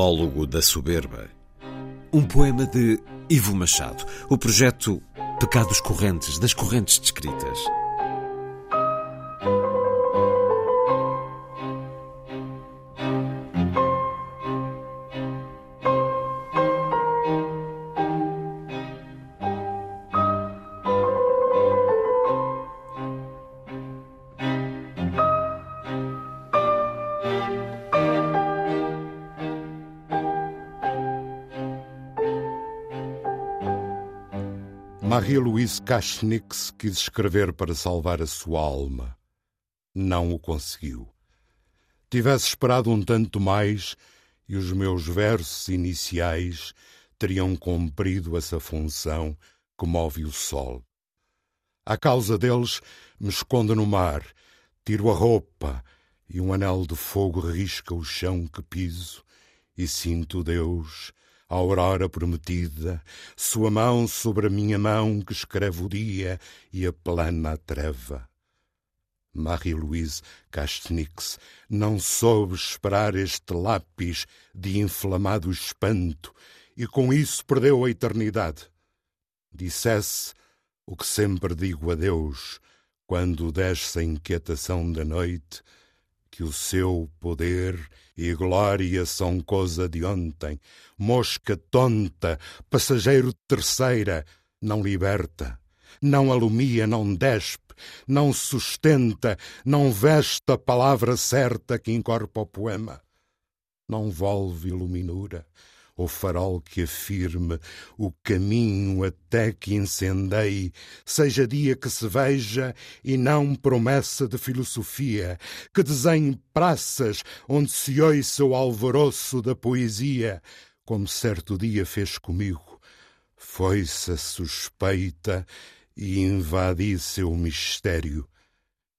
Monólogo da Soberba. Um poema de Ivo Machado. O projeto Pecados Correntes, das Correntes Descritas. Marie-Louise Cachnix quis escrever para salvar a sua alma. Não o conseguiu. Tivesse esperado um tanto mais e os meus versos iniciais teriam cumprido essa função que move o sol. A causa deles me escondo no mar, tiro a roupa e um anel de fogo risca o chão que piso e sinto Deus a aurora prometida, sua mão sobre a minha mão que escreve o dia e aplana a treva. Marie-Louise Castenix não soube esperar este lápis de inflamado espanto e com isso perdeu a eternidade. Dissesse o que sempre digo a Deus quando desce a inquietação da noite, que o seu poder e glória são coisa de ontem. Mosca tonta, passageiro terceira, não liberta, não alumia, não despe, não sustenta, não veste a palavra certa que encorpa o poema. Não volve iluminura, o farol que afirme o caminho até que incendeie, seja dia que se veja e não promessa de filosofia, que desenhe praças onde se ouça o alvoroço da poesia, como certo dia fez comigo. Foi-se a suspeita e invadi seu mistério.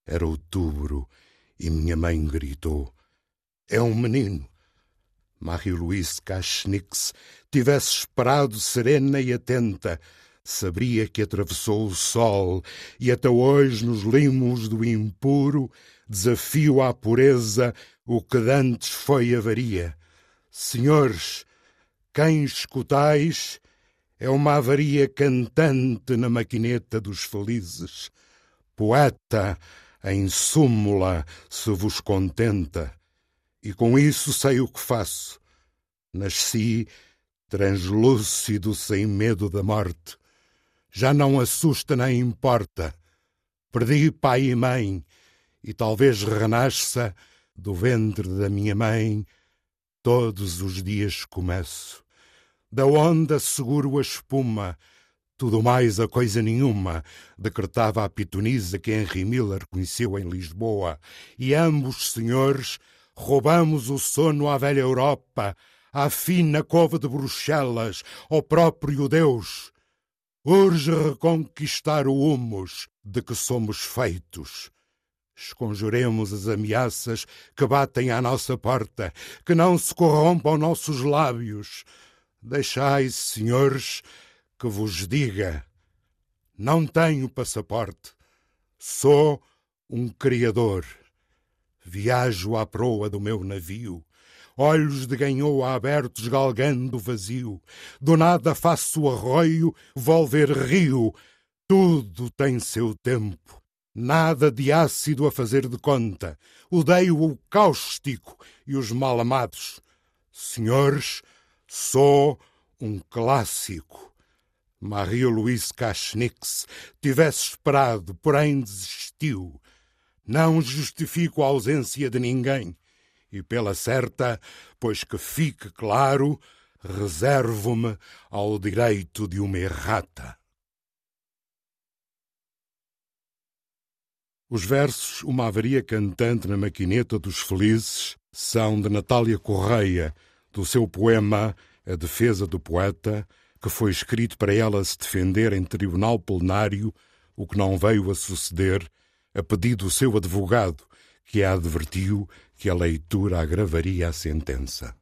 Era outubro e minha mãe gritou: É um menino. Marie-Louise Cachnix tivesse esperado serena e atenta, sabia que atravessou o sol e até hoje nos limos do impuro desafio à pureza o que dantes foi avaria. Senhores, quem escutais é uma avaria cantante na maquineta dos felizes. Poeta, em súmula, se vos contenta e com isso sei o que faço. Nasci translúcido, sem medo da morte. Já não assusta nem importa. Perdi pai e mãe, e talvez renasça do ventre da minha mãe. Todos os dias começo. Da onda seguro a espuma, tudo mais a coisa nenhuma, decretava a pitonisa que Henry Miller conheceu em Lisboa, e ambos senhores Roubamos o sono à velha Europa, à fina cova de Bruxelas, ao próprio Deus. Urge reconquistar o humus de que somos feitos. Esconjuremos as ameaças que batem à nossa porta, que não se corrompam nossos lábios. Deixai, senhores, que vos diga: não tenho passaporte, sou um criador. Viajo à proa do meu navio, olhos de ganhoa abertos galgando o vazio. Do nada faço arroio, volver rio. Tudo tem seu tempo. Nada de ácido a fazer de conta. Odeio o cáustico e os mal amados. Senhores, sou um clássico. Maria-Louise Cachnix tivesse esperado, porém desistiu. Não justifico a ausência de ninguém. E pela certa, pois que fique claro, reservo-me ao direito de uma errata. Os versos Uma Avaria Cantante na Maquineta dos Felizes são de Natália Correia, do seu poema A Defesa do Poeta, que foi escrito para ela se defender em tribunal plenário o que não veio a suceder, a pedido do seu advogado, que a advertiu que a leitura agravaria a sentença.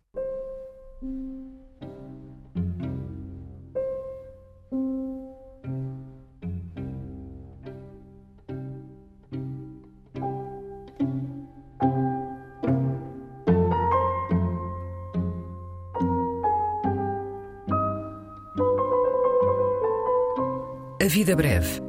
A Vida Breve,